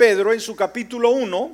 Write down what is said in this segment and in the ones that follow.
Pedro en su capítulo 1,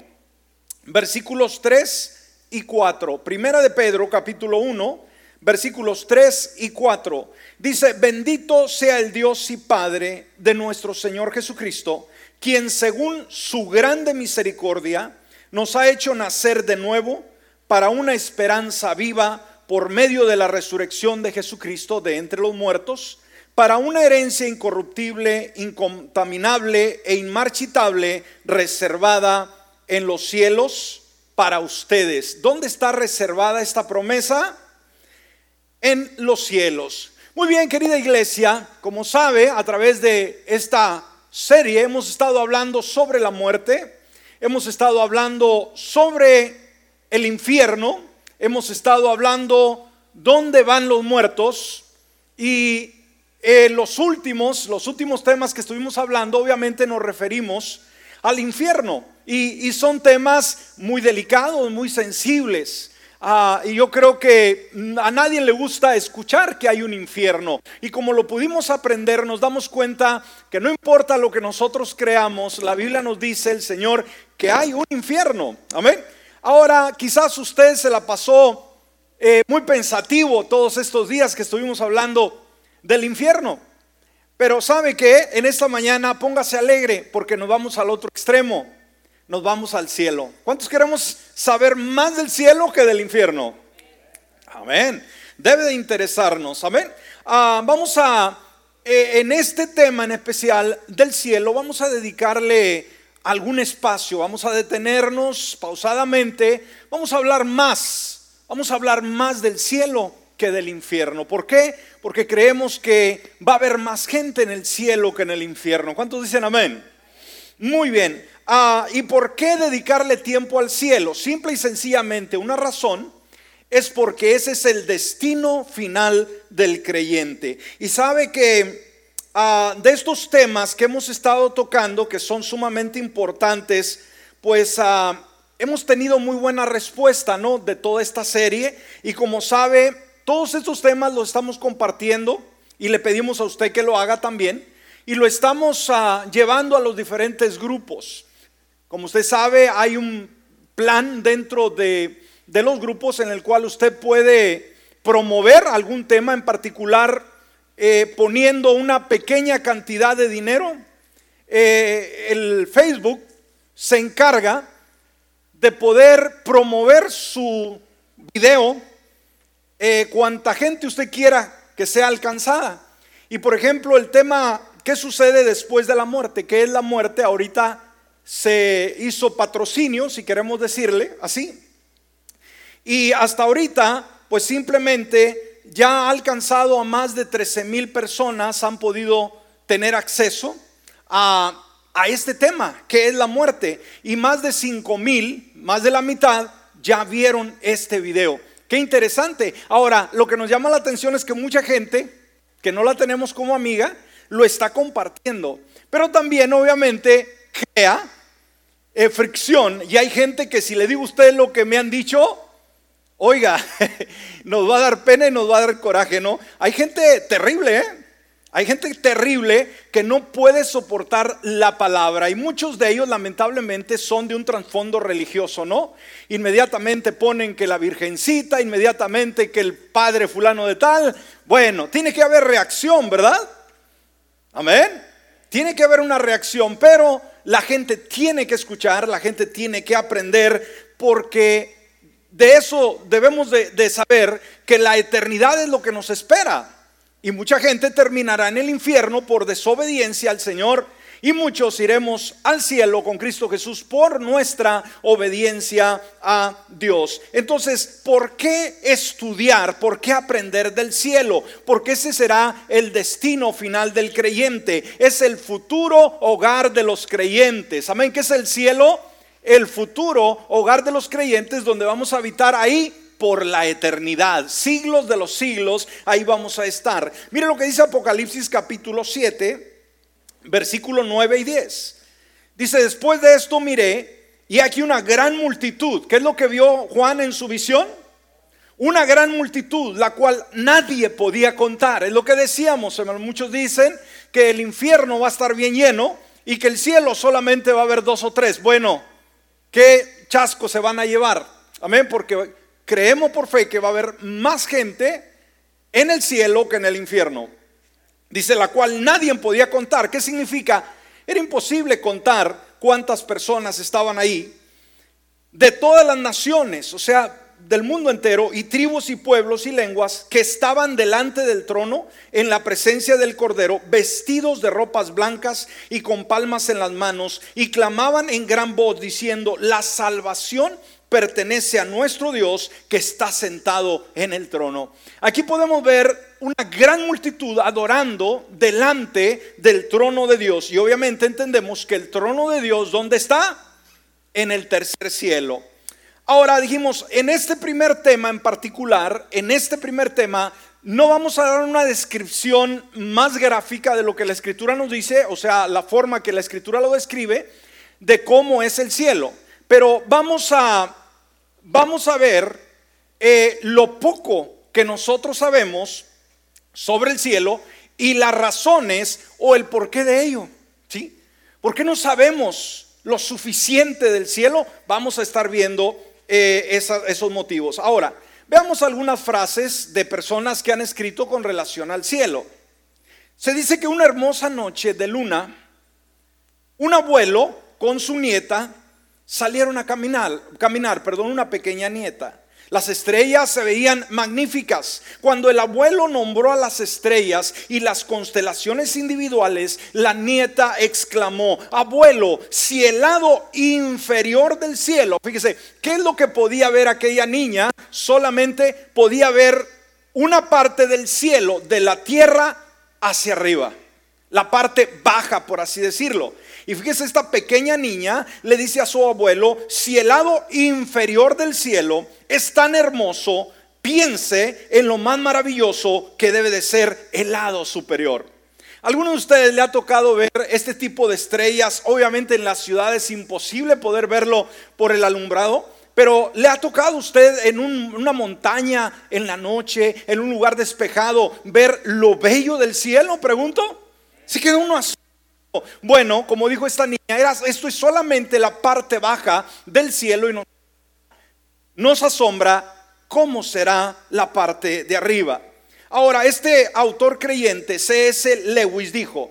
versículos 3 y 4. Primera de Pedro, capítulo 1, versículos 3 y 4. Dice, bendito sea el Dios y Padre de nuestro Señor Jesucristo, quien según su grande misericordia nos ha hecho nacer de nuevo para una esperanza viva por medio de la resurrección de Jesucristo de entre los muertos, para una herencia incorruptible, incontaminable e inmarchitable, reservada en los cielos para ustedes. ¿Dónde está reservada esta promesa? En los cielos. Muy bien, querida iglesia, como sabe, a través de esta serie hemos estado hablando sobre la muerte, hemos estado hablando sobre el infierno, hemos estado hablando dónde van los muertos y eh, los últimos, los últimos temas que estuvimos hablando, obviamente nos referimos al infierno y, son temas muy delicados, muy sensibles. Ah, y yo creo que a nadie le gusta escuchar que hay un infierno. Y como lo pudimos aprender, nos damos cuenta que no importa lo que nosotros creamos, la Biblia nos dice el Señor que hay un infierno. Amén. Ahora, quizás usted se la pasó eh, muy pensativo todos estos días que estuvimos hablando del infierno. Pero sabe que en esta mañana póngase alegre porque nos vamos al otro extremo, nos vamos al cielo. ¿Cuántos queremos saber más del cielo que del infierno? Amén. Debe de interesarnos. Amén. Ah, vamos a, eh, en este tema en especial del cielo, vamos a dedicarle algún espacio, vamos a detenernos pausadamente, vamos a hablar más, vamos a hablar más del cielo que del infierno. ¿Por qué? Porque creemos que va a haber más gente en el cielo que en el infierno. ¿Cuántos dicen amén? Muy bien. Ah, ¿Y por qué dedicarle tiempo al cielo? Simple y sencillamente, una razón es porque ese es el destino final del creyente. Y sabe que Ah, de estos temas que hemos estado tocando, que son sumamente importantes, pues ah, hemos tenido muy buena respuesta, ¿no? De toda esta serie. Y como sabe, todos estos temas los estamos compartiendo y le pedimos a usted que lo haga también. Y lo estamos ah, llevando a los diferentes grupos. Como usted sabe, hay un plan dentro de, de los grupos en el cual usted puede promover algún tema en particular eh, poniendo una pequeña cantidad de dinero, eh, el Facebook se encarga de poder promover su video eh, cuanta gente usted quiera que sea alcanzada. Y por ejemplo, el tema, ¿qué sucede después de la muerte? ¿Qué es la muerte? Ahorita se hizo patrocinio, si queremos decirle así. Y hasta ahorita, pues simplemente ya ha alcanzado a más de 13 mil personas, han podido tener acceso a, este tema, que es la muerte. Y más de 5 mil, más de la mitad, ya vieron este video. Qué interesante. Ahora, lo que nos llama la atención es que mucha gente, que no la tenemos como amiga, lo está compartiendo. Pero también, obviamente, crea eh, fricción. Y hay gente que si le digo a usted lo que me han dicho, Oiga, nos va a dar pena y nos va a dar coraje, ¿no? Hay gente terrible, ¿eh? Hay gente terrible que no puede soportar la palabra y muchos de ellos lamentablemente son de un trasfondo religioso, ¿no? Inmediatamente ponen que la virgencita, inmediatamente que el padre fulano de tal. Bueno, tiene que haber reacción, ¿verdad? Amén. Tiene que haber una reacción, pero la gente tiene que escuchar, la gente tiene que aprender porque de eso debemos de, saber que la eternidad es lo que nos espera. Y mucha gente terminará en el infierno por desobediencia al Señor y muchos iremos al cielo con Cristo Jesús por nuestra obediencia a Dios. Entonces, ¿por qué estudiar? ¿Por qué aprender del cielo? Porque ese será el destino final del creyente. Es el futuro hogar de los creyentes. Amén. ¿Qué es el cielo? el futuro hogar de los creyentes donde vamos a habitar ahí por la eternidad, siglos de los siglos, ahí vamos a estar. Mire lo que dice Apocalipsis capítulo 7, versículo 9 y 10. Dice, después de esto miré, y aquí una gran multitud. ¿Qué es lo que vio Juan en su visión? Una gran multitud, la cual nadie podía contar. Es lo que decíamos, muchos dicen que el infierno va a estar bien lleno y que el cielo solamente va a haber dos o tres. Bueno, ¿qué chasco se van a llevar? Amén, porque creemos por fe que va a haber más gente en el cielo que en el infierno. Dice la cual nadie podía contar. ¿Qué significa? Era imposible contar cuántas personas estaban ahí de todas las naciones, o sea, del mundo entero, y tribus y pueblos y lenguas que estaban delante del trono en la presencia del Cordero, vestidos de ropas blancas y con palmas en las manos, y clamaban en gran voz diciendo, la salvación pertenece a nuestro Dios que está sentado en el trono. Aquí podemos ver una gran multitud adorando delante del trono de Dios. Y obviamente entendemos que el trono de Dios, ¿dónde está? En el tercer cielo. Ahora dijimos, en este primer tema en particular, en este primer tema, no vamos a dar una descripción más gráfica de lo que la escritura nos dice, o sea, la forma que la escritura lo describe, de cómo es el cielo. Pero vamos a, vamos a ver eh, lo poco que nosotros sabemos sobre el cielo y las razones o el porqué de ello. ¿Sí? ¿Por qué no sabemos lo suficiente del cielo? Vamos a estar viendo eh, esos motivos. Ahora, veamos algunas frases de personas que han escrito con relación al cielo. Se dice que una hermosa noche de luna, un abuelo con su nieta salieron a caminar, caminar, perdón, una pequeña nieta. Las estrellas se veían magníficas. Cuando el abuelo nombró a las estrellas y las constelaciones individuales, la nieta exclamó, abuelo, si el lado inferior del cielo, fíjese, ¿qué es lo que podía ver aquella niña? Solamente podía ver una parte del cielo, de la tierra hacia arriba, la parte baja, por así decirlo. Y fíjese, esta pequeña niña le dice a su abuelo, si el lado inferior del cielo es tan hermoso, piense en lo más maravilloso que debe de ser el lado superior. ¿Alguno de ustedes le ha tocado ver este tipo de estrellas? Obviamente en las ciudades es imposible poder verlo por el alumbrado, pero ¿le ha tocado a usted en una montaña, en la noche, en un lugar despejado, ver lo bello del cielo? Pregunto. Si queda uno así bueno, como dijo esta niña, esto es solamente la parte baja del cielo y nos, nos asombra cómo será la parte de arriba. Ahora, este autor creyente, C.S. Lewis, dijo,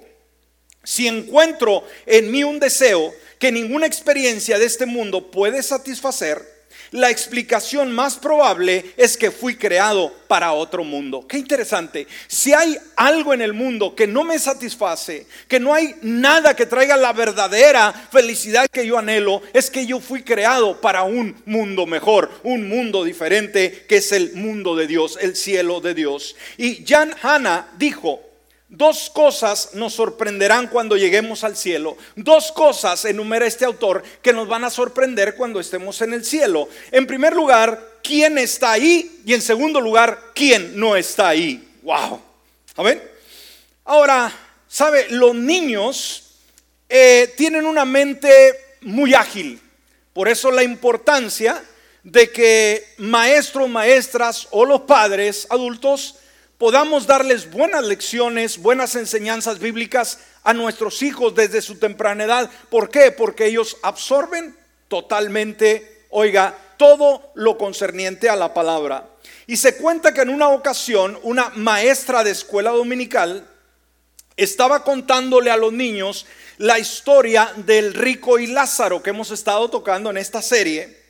si encuentro en mí un deseo que ninguna experiencia de este mundo puede satisfacer, la explicación más probable es que fui creado para otro mundo. Qué interesante. Si hay algo en el mundo que no me satisface, que no hay nada que traiga la verdadera felicidad que yo anhelo, es que yo fui creado para un mundo mejor, un mundo diferente, que es el mundo de Dios, el cielo de Dios. Y Jan Hanna dijo, Dos cosas nos sorprenderán cuando lleguemos al cielo. Dos cosas enumera este autor que nos van a sorprender cuando estemos en el cielo. En primer lugar, quién está ahí y en segundo lugar, quién no está ahí. Wow. ¿Amén? Ahora, ¿sabe? Los niños eh, tienen una mente muy ágil. Por eso la importancia de que maestros, maestras o los padres adultos podamos darles buenas lecciones, buenas enseñanzas bíblicas a nuestros hijos desde su temprana edad. ¿Por qué? Porque ellos absorben totalmente, oiga, todo lo concerniente a la palabra. Y se cuenta que en una ocasión una maestra de escuela dominical estaba contándole a los niños la historia del rico y Lázaro que hemos estado tocando en esta serie.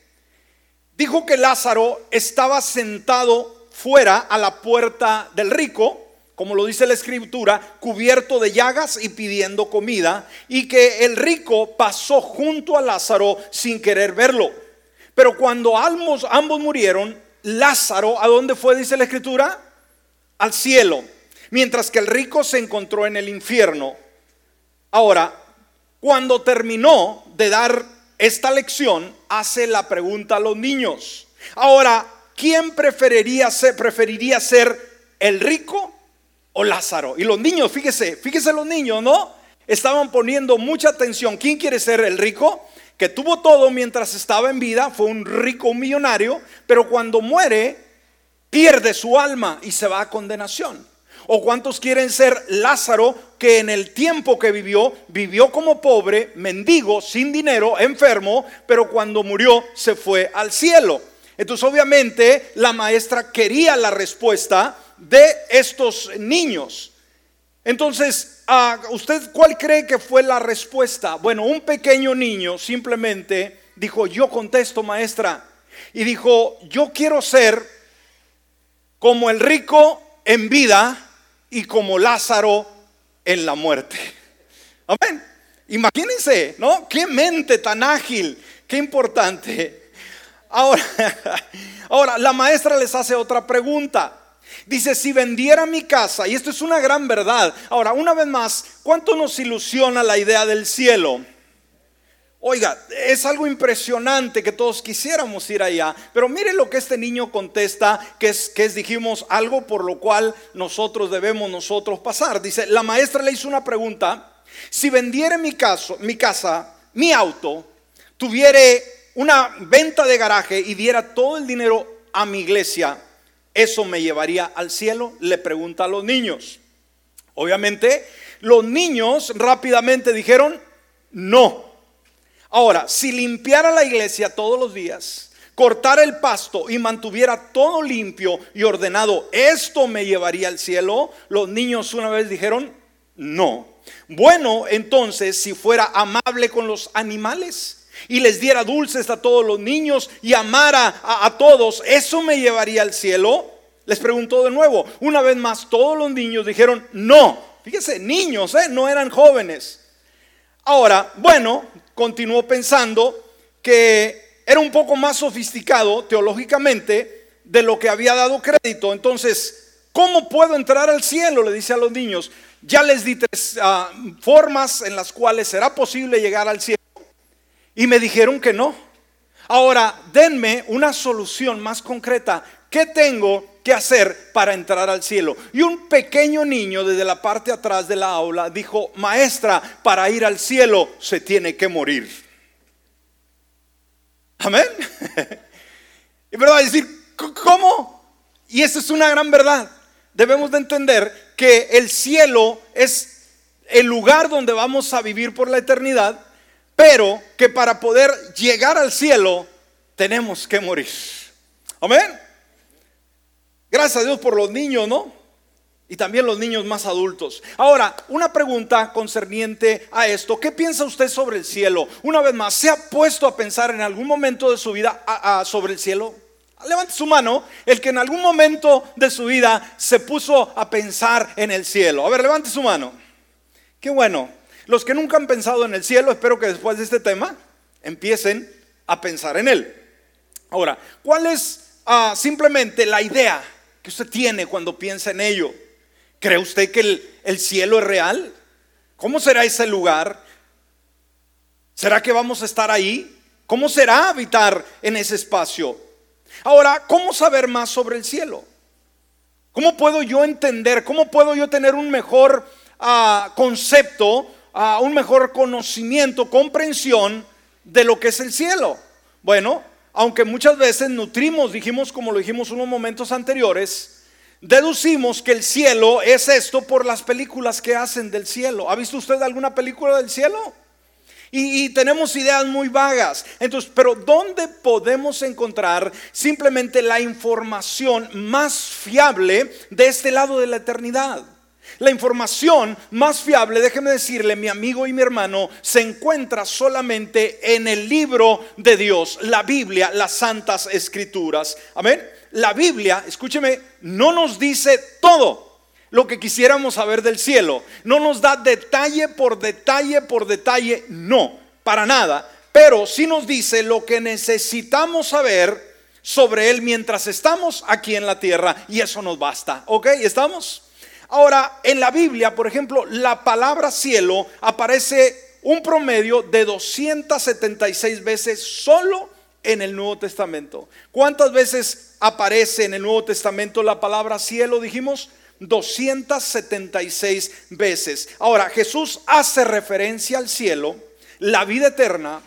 Dijo que Lázaro estaba sentado fuera a la puerta del rico, como lo dice la escritura, cubierto de llagas y pidiendo comida, y que el rico pasó junto a Lázaro sin querer verlo. Pero cuando ambos, ambos murieron, Lázaro, ¿a dónde fue? Dice la escritura, al cielo, mientras que el rico se encontró en el infierno. Ahora, cuando terminó de dar esta lección, hace la pregunta a los niños. Ahora, ¿quién preferiría ser, preferiría ser el rico o Lázaro? Y los niños, fíjese, fíjese los niños, ¿no? Estaban poniendo mucha atención. ¿Quién quiere ser el rico? Que tuvo todo mientras estaba en vida, fue un rico millonario, pero cuando muere pierde su alma y se va a condenación. ¿O cuántos quieren ser Lázaro que en el tiempo que vivió, vivió como pobre, mendigo, sin dinero, enfermo, pero cuando murió se fue al cielo? Entonces obviamente la maestra quería la respuesta de estos niños. Entonces, ¿usted cuál cree que fue la respuesta? Bueno, un pequeño niño simplemente dijo, yo contesto maestra. Y dijo, yo quiero ser como el rico en vida y como Lázaro en la muerte. Amén. Imagínense, ¿no? Qué mente tan ágil, qué importante. Ahora, ahora la maestra les hace otra pregunta. Dice, si vendiera mi casa, y esto es una gran verdad. Ahora, una vez más, ¿cuánto nos ilusiona la idea del cielo? Oiga, es algo impresionante que todos quisiéramos ir allá, pero mire lo que este niño contesta, que es, que es, dijimos, algo por lo cual nosotros debemos nosotros pasar. Dice, la maestra le hizo una pregunta, si vendiera mi, caso, mi casa, mi auto, tuviera una venta de garaje y diera todo el dinero a mi iglesia, ¿eso me llevaría al cielo? Le pregunta a los niños. Obviamente, los niños rápidamente dijeron, no. Ahora, si limpiara la iglesia todos los días, cortara el pasto y mantuviera todo limpio y ordenado, ¿esto me llevaría al cielo? Los niños una vez dijeron, no. Bueno, entonces, si fuera amable con los animales y les diera dulces a todos los niños y amara a, todos, ¿eso me llevaría al cielo? Les preguntó de nuevo. Una vez más, todos los niños dijeron, no. Fíjese, niños, ¿eh? no eran jóvenes. Ahora, bueno, continuó pensando que era un poco más sofisticado teológicamente de lo que había dado crédito. Entonces, ¿cómo puedo entrar al cielo? Le dice a los niños. Ya les di tres ah, formas en las cuales será posible llegar al cielo. Y me dijeron que no. Ahora, denme una solución más concreta. ¿Qué tengo que hacer para entrar al cielo? Y un pequeño niño desde la parte atrás de la aula dijo, maestra, para ir al cielo se tiene que morir. Amén. Y verdad, decir, ¿cómo? Y eso es una gran verdad. Debemos de entender que el cielo es el lugar donde vamos a vivir por la eternidad, pero que para poder llegar al cielo tenemos que morir. Amén. Gracias a Dios por los niños, ¿no? Y también los niños más adultos. Ahora, una pregunta concerniente a esto. ¿Qué piensa usted sobre el cielo? Una vez más, ¿se ha puesto a pensar en algún momento de su vida sobre el cielo? Levante su mano, el que en algún momento de su vida se puso a pensar en el cielo. A ver, levante su mano. Qué bueno. Los que nunca han pensado en el cielo, espero que después de este tema empiecen a pensar en él. Ahora, ¿cuál es ah, simplemente la idea que usted tiene cuando piensa en ello? ¿Cree usted que el, el cielo es real? ¿Cómo será ese lugar? ¿Será que vamos a estar ahí? ¿Cómo será habitar en ese espacio? Ahora, ¿cómo saber más sobre el cielo? ¿Cómo puedo yo entender? ¿Cómo puedo yo tener un mejor ah, concepto, uh, un mejor conocimiento, comprensión de lo que es el cielo? Bueno, aunque muchas veces nutrimos, dijimos como lo dijimos unos momentos anteriores, deducimos que el cielo es esto por las películas que hacen del cielo. ¿Ha visto usted alguna película del cielo? Y, tenemos ideas muy vagas. Entonces, pero ¿dónde podemos encontrar simplemente la información más fiable de este lado de la eternidad? La información más fiable, déjeme decirle, mi amigo y mi hermano, se encuentra solamente en el libro de Dios, la Biblia, las santas escrituras. Amén. La Biblia, escúcheme, no nos dice todo lo que quisiéramos saber del cielo. No nos da detalle por detalle por detalle, no, para nada. Pero sí nos dice lo que necesitamos saber sobre Él mientras estamos aquí en la tierra. Y eso nos basta. ¿Ok? ¿Estamos? Ahora, en la Biblia, por ejemplo, la palabra cielo aparece un promedio de 276 veces solo en el Nuevo Testamento. ¿Cuántas veces aparece en el Nuevo Testamento la palabra cielo? Dijimos 276 veces. Ahora, Jesús hace referencia al cielo, la vida eterna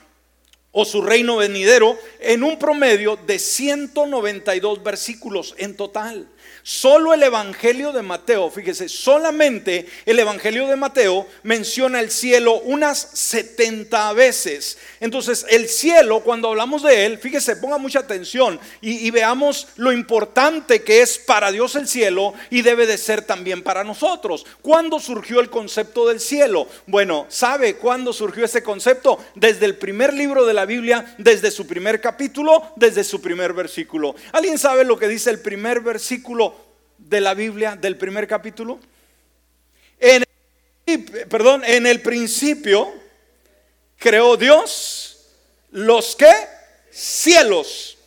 o su reino venidero en un promedio de 192 versículos en total. Solo el Evangelio de Mateo, fíjese, solamente el Evangelio de Mateo menciona el cielo unas 70 veces. Entonces, el cielo, cuando hablamos de él, fíjese, ponga mucha atención y, y veamos lo importante que es para Dios el cielo y debe de ser también para nosotros. ¿Cuándo surgió el concepto del cielo? Bueno, ¿sabe cuándo surgió ese concepto? Desde el primer libro de la Biblia, desde su primer capítulo, desde su primer versículo. ¿Alguien sabe lo que dice el primer versículo de la Biblia del primer capítulo? En perdón, en el principio creó Dios los que cielos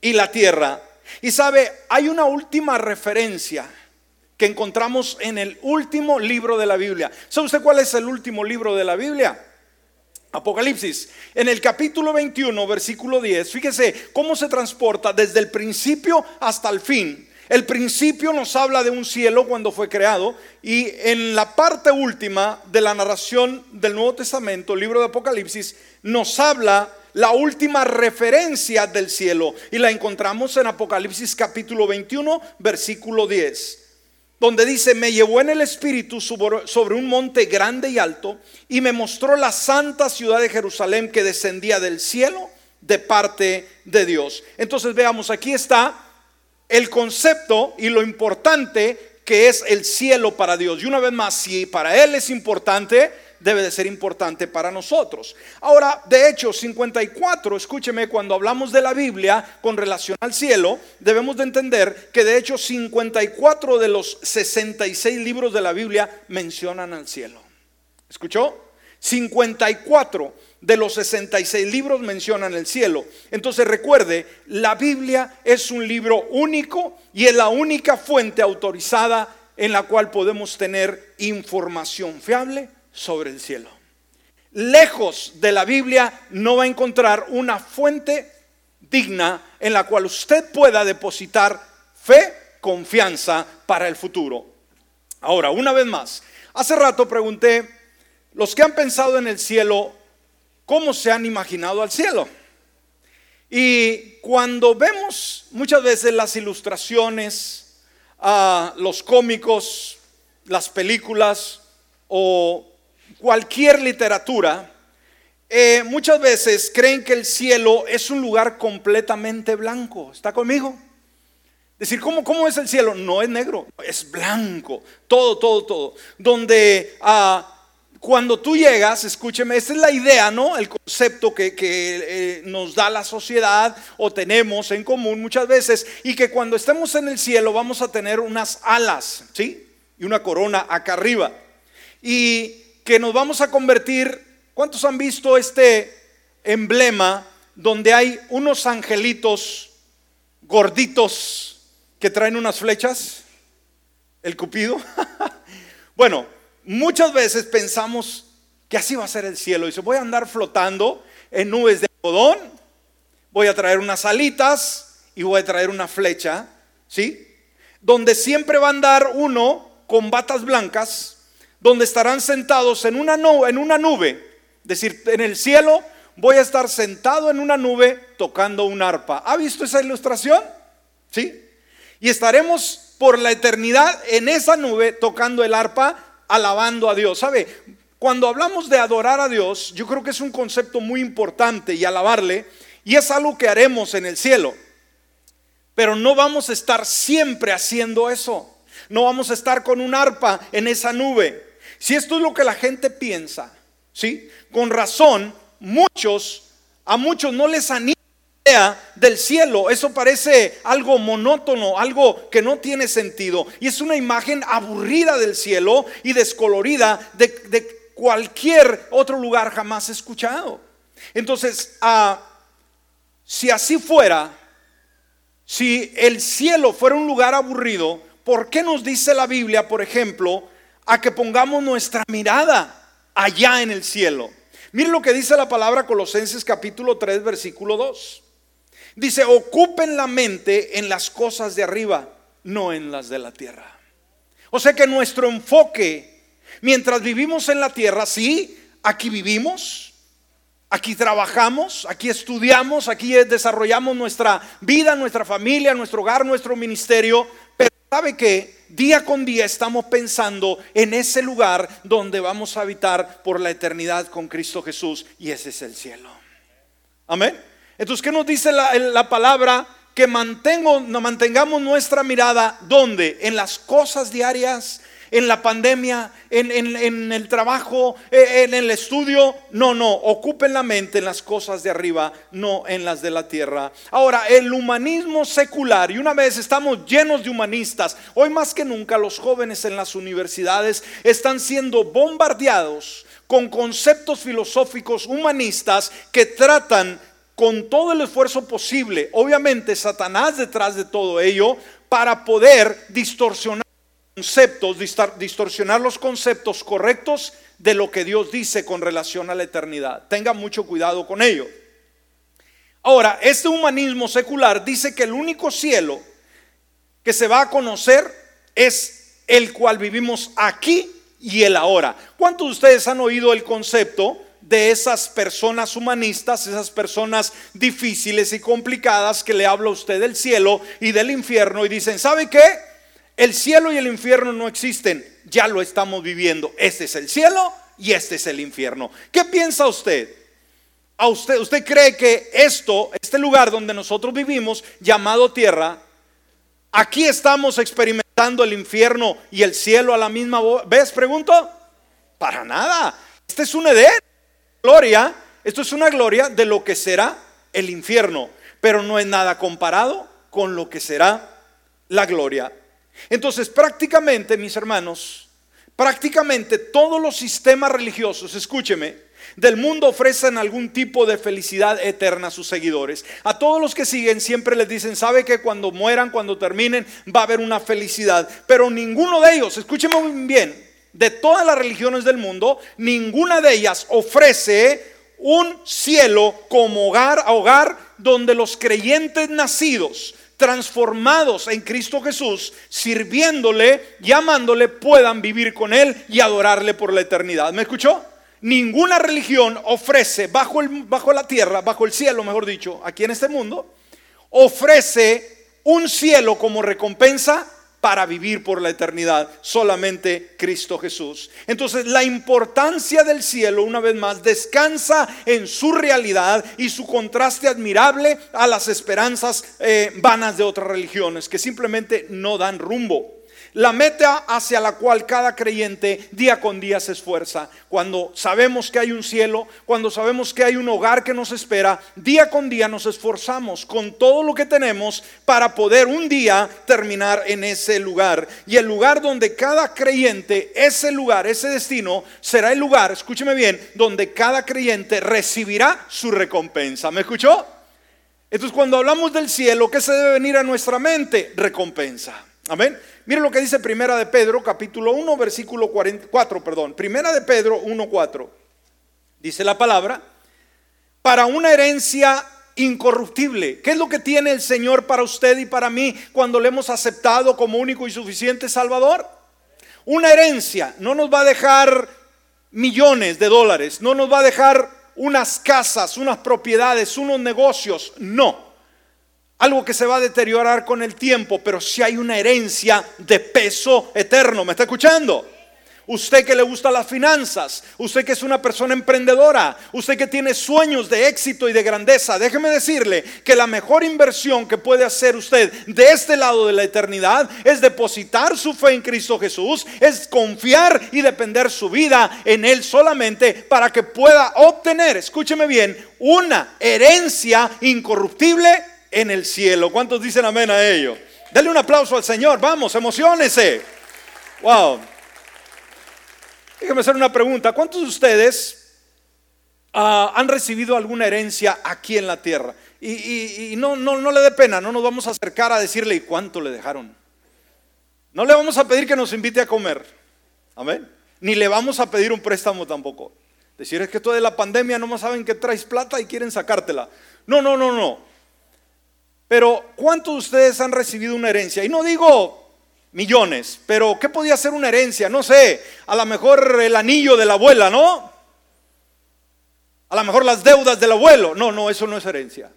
y la tierra. Y sabe, hay una última referencia que encontramos en el último libro de la Biblia. ¿Sabe usted cuál es el último libro de la Biblia? Apocalipsis. En el capítulo 21, versículo 10, fíjese cómo se transporta desde el principio hasta el fin. El principio nos habla de un cielo cuando fue creado y en la parte última de la narración del Nuevo Testamento, el libro de Apocalipsis, nos habla la última referencia del cielo y la encontramos en Apocalipsis capítulo 21, versículo 10 donde dice, me llevó en el espíritu sobre un monte grande y alto y me mostró la santa ciudad de Jerusalén que descendía del cielo de parte de Dios. Entonces veamos, aquí está el concepto y lo importante que es el cielo para Dios. Y una vez más, si para Él es importante, debe de ser importante para nosotros. Ahora, de hecho, 54, escúcheme, cuando hablamos de la Biblia con relación al cielo, debemos de entender que de hecho 54 de los 66 libros de la Biblia mencionan al cielo. ¿Escuchó? 54 de los 66 libros mencionan el cielo. Entonces recuerde, la Biblia es un libro único y es la única fuente autorizada en la cual podemos tener información fiable sobre el cielo. Lejos de la Biblia no va a encontrar una fuente digna en la cual usted pueda depositar fe, confianza para el futuro. Ahora, una vez más, hace rato pregunté, los que han pensado en el cielo, ¿cómo se han imaginado al cielo? Y cuando vemos muchas veces las ilustraciones, a los cómicos, las películas o cualquier literatura, eh, muchas veces creen que el cielo es un lugar completamente blanco. ¿Está conmigo? Decir, ¿cómo, ¿cómo es el cielo? No es negro, es blanco, todo, todo, todo. Donde ah, cuando tú llegas, escúcheme, esta es la idea, ¿no? El concepto que, eh, nos da la sociedad o tenemos en común muchas veces, y que cuando estemos en el cielo vamos a tener unas alas, ¿sí? Y una corona acá arriba. Y que nos vamos a convertir, ¿cuántos han visto este emblema donde hay unos angelitos gorditos que traen unas flechas? El cupido. bueno, muchas veces pensamos que así va a ser el cielo. Dice, voy a andar flotando en nubes de algodón, voy a traer unas alitas y voy a traer una flecha, ¿sí? Donde siempre va a andar uno con batas blancas donde estarán sentados en una, nube, en una nube. Decir, en el cielo voy a estar sentado en una nube tocando un arpa. ¿Ha visto esa ilustración? ¿Sí? Y estaremos por la eternidad en esa nube tocando el arpa, alabando a Dios. ¿Sabe? Cuando hablamos de adorar a Dios, yo creo que es un concepto muy importante y alabarle, y es algo que haremos en el cielo. Pero no vamos a estar siempre haciendo eso. No vamos a estar con un arpa en esa nube. Si esto es lo que la gente piensa, ¿sí? Con razón, muchos, a muchos no les anima del cielo. Eso parece algo monótono, algo que no tiene sentido. Y es una imagen aburrida del cielo y descolorida de, cualquier otro lugar jamás escuchado. Entonces, ah, si así fuera, si el cielo fuera un lugar aburrido, ¿por qué nos dice la Biblia, por ejemplo, a que pongamos nuestra mirada allá en el cielo. Miren lo que dice la palabra Colosenses capítulo 3 versículo 2. Dice, ocupen la mente en las cosas de arriba, no en las de la tierra. O sea que nuestro enfoque, mientras vivimos en la tierra, sí, aquí vivimos, aquí trabajamos, aquí estudiamos, aquí desarrollamos nuestra vida, nuestra familia, nuestro hogar, nuestro ministerio, pero ¿sabe que Día con día estamos pensando en ese lugar donde vamos a habitar por la eternidad con Cristo Jesús y ese es el cielo. Amén. Entonces, ¿qué nos dice la, la palabra? Que mantengo, mantengamos nuestra mirada, ¿dónde? En las cosas diarias, en la pandemia, en, el trabajo, eh, en el estudio. No, no, ocupen la mente en las cosas de arriba, no en las de la tierra. Ahora, el humanismo secular, y una vez estamos llenos de humanistas, hoy más que nunca los jóvenes en las universidades están siendo bombardeados con conceptos filosóficos humanistas que tratan con todo el esfuerzo posible, obviamente Satanás detrás de todo ello, para poder distorsionar conceptos, distorsionar los conceptos correctos de lo que Dios dice con relación a la eternidad. Tenga mucho cuidado con ello. Ahora, este humanismo secular dice que el único cielo que se va a conocer es el cual vivimos aquí y el ahora. ¿Cuántos de ustedes han oído el concepto de esas personas humanistas, esas personas difíciles y complicadas que le habla a usted del cielo y del infierno y dicen, ¿sabe qué? El cielo y el infierno no existen, ya lo estamos viviendo. Este es el cielo y este es el infierno. ¿Qué piensa usted? ¿A usted, usted cree que esto, este lugar donde nosotros vivimos, llamado tierra, aquí estamos experimentando el infierno y el cielo a la misma vez? Pregunto. Para nada. Este es un Edén. Gloria. Esto es una gloria de lo que será el infierno, pero no es nada comparado con lo que será la gloria entonces, prácticamente, mis hermanos, prácticamente todos los sistemas religiosos, escúcheme, del mundo ofrecen algún tipo de felicidad eterna a sus seguidores. A todos los que siguen siempre les dicen, sabe que cuando mueran, cuando terminen, va a haber una felicidad. Pero ninguno de ellos, escúcheme bien, de todas las religiones del mundo, ninguna de ellas ofrece un cielo como hogar, hogar donde los creyentes nacidos transformados en Cristo Jesús, sirviéndole, llamándole, puedan vivir con Él y adorarle por la eternidad. ¿Me escuchó? Ninguna religión ofrece bajo, el, bajo la tierra, bajo el cielo, mejor dicho, aquí en este mundo, ofrece un cielo como recompensa para vivir por la eternidad, solamente Cristo Jesús. Entonces la importancia del cielo, una vez más, descansa en su realidad y su contraste admirable a las esperanzas eh, vanas de otras religiones que simplemente no dan rumbo la meta hacia la cual cada creyente día con día se esfuerza. Cuando sabemos que hay un cielo, cuando sabemos que hay un hogar que nos espera, día con día nos esforzamos con todo lo que tenemos para poder un día terminar en ese lugar. Y el lugar donde cada creyente, ese lugar, ese destino, será el lugar, escúcheme bien, donde cada creyente recibirá su recompensa. ¿Me escuchó? Entonces cuando hablamos del cielo, ¿qué se debe venir a nuestra mente? Recompensa. Amén. Mire lo que dice Primera de Pedro, capítulo 1, versículo 4, perdón. Primera de Pedro 1, 4. Dice la palabra, para una herencia incorruptible. ¿Qué es lo que tiene el Señor para usted y para mí cuando le hemos aceptado como único y suficiente Salvador? Una herencia. No nos va a dejar millones de dólares, no nos va a dejar unas casas, unas propiedades, unos negocios. No algo que se va a deteriorar con el tiempo, pero si hay una herencia de peso eterno. ¿Me está escuchando? Usted que le gusta las finanzas, usted que es una persona emprendedora, usted que tiene sueños de éxito y de grandeza, déjeme decirle que la mejor inversión que puede hacer usted de este lado de la eternidad es depositar su fe en Cristo Jesús, es confiar y depender su vida en Él solamente para que pueda obtener, escúcheme bien, una herencia incorruptible en el cielo. ¿Cuántos dicen amén a ello? Dale un aplauso al Señor, vamos, emocionese. Wow. Déjeme hacer una pregunta. ¿Cuántos de ustedes ah, han recibido alguna herencia aquí en la tierra? Y, no, no, no le dé pena, no nos vamos a acercar a decirle, ¿y cuánto le dejaron? No le vamos a pedir que nos invite a comer. Amén. Ni le vamos a pedir un préstamo tampoco. Decir es que todo de la pandemia no más saben que traes plata y quieren sacártela. No, no, no, no. Pero ¿cuántos de ustedes han recibido una herencia? Y no digo millones, pero ¿qué podía ser una herencia? No sé, a lo mejor el anillo de la abuela, ¿no? A lo mejor las deudas del abuelo. No, no, eso no es herencia.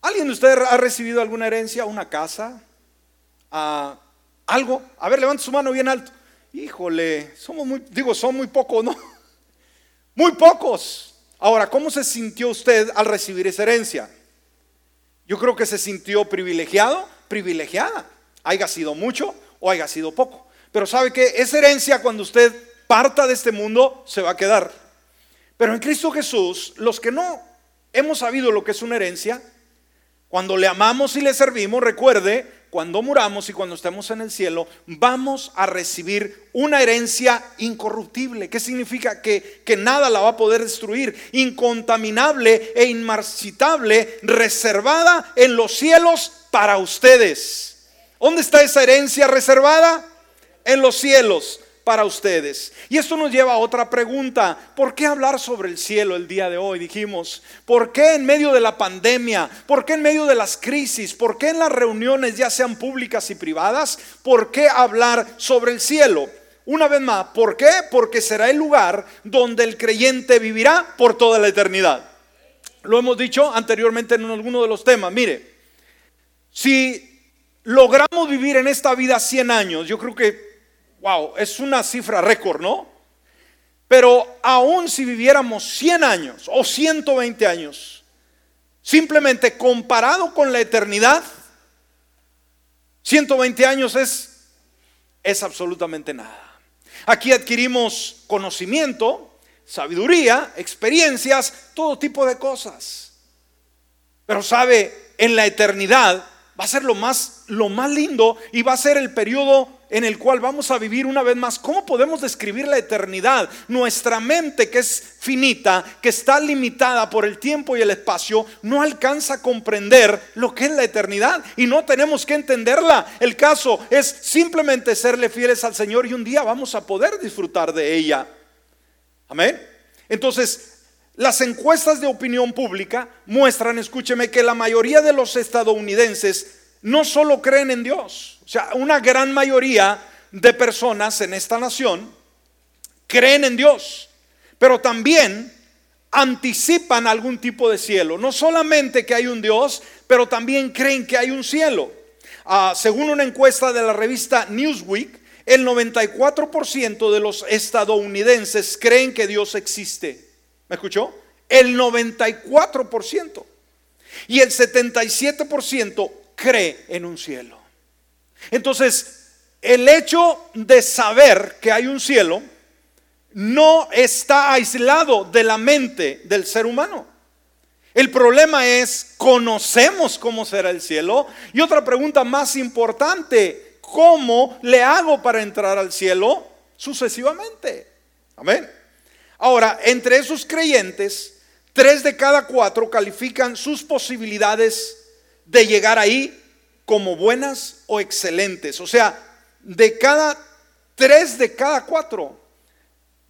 ¿Alguien de ustedes ha recibido alguna herencia? ¿Una casa? ah, algo? A ver, levante su mano bien alto. Híjole, somos muy, digo, son muy pocos, ¿no? Muy pocos. Ahora, ¿cómo se sintió usted al recibir esa herencia? Yo creo que se sintió privilegiado, privilegiada. Haya sido mucho o haya sido poco. Pero sabe que esa herencia cuando usted parta de este mundo se va a quedar. Pero en Cristo Jesús, los que no hemos sabido lo que es una herencia, cuando le amamos y le servimos, recuerde, cuando muramos y cuando estemos en el cielo, vamos a recibir una herencia incorruptible. ¿Qué significa? Que, que nada la va a poder destruir. Incontaminable e inmarcitable, reservada en los cielos para ustedes. ¿Dónde está esa herencia reservada? En los cielos para ustedes. Y esto nos lleva a otra pregunta. ¿Por qué hablar sobre el cielo el día de hoy? Dijimos, ¿por qué en medio de la pandemia? ¿Por qué en medio de las crisis? ¿Por qué en las reuniones, ya sean públicas y privadas? ¿Por qué hablar sobre el cielo? Una vez más, ¿por qué? Porque será el lugar donde el creyente vivirá por toda la eternidad. Lo hemos dicho anteriormente en alguno de los temas. Mire, si logramos vivir en esta vida 100 años, yo creo que wow, es una cifra récord, ¿no? Pero aún si viviéramos 100 años o 120 años, simplemente comparado con la eternidad, 120 años es, es absolutamente nada. Aquí adquirimos conocimiento, sabiduría, experiencias, todo tipo de cosas. Pero sabe, en la eternidad va a ser lo más, lo más lindo y va a ser el periodo en el cual vamos a vivir una vez más. ¿Cómo podemos describir la eternidad? Nuestra mente que es finita, que está limitada por el tiempo y el espacio, no alcanza a comprender lo que es la eternidad y no tenemos que entenderla. El caso es simplemente serle fieles al Señor y un día vamos a poder disfrutar de ella. Amén. Entonces, las encuestas de opinión pública muestran, escúcheme, que la mayoría de los estadounidenses no solo creen en Dios, sea, una gran mayoría de personas en esta nación creen en Dios, pero también anticipan algún tipo de cielo. No solamente que hay un Dios, pero también creen que hay un cielo. Ah, según una encuesta de la revista Newsweek, el 94% de los estadounidenses creen que Dios existe. ¿Me escuchó? El 94%. Y el 77% cree en un cielo. Entonces, el hecho de saber que hay un cielo no está aislado de la mente del ser humano. El problema es, ¿conocemos cómo será el cielo? Y otra pregunta más importante, ¿cómo le hago para entrar al cielo? Sucesivamente. Amén. Ahora, entre esos creyentes, tres de cada cuatro califican sus posibilidades de llegar ahí como buenas o excelentes. O sea, de cada tres de cada cuatro,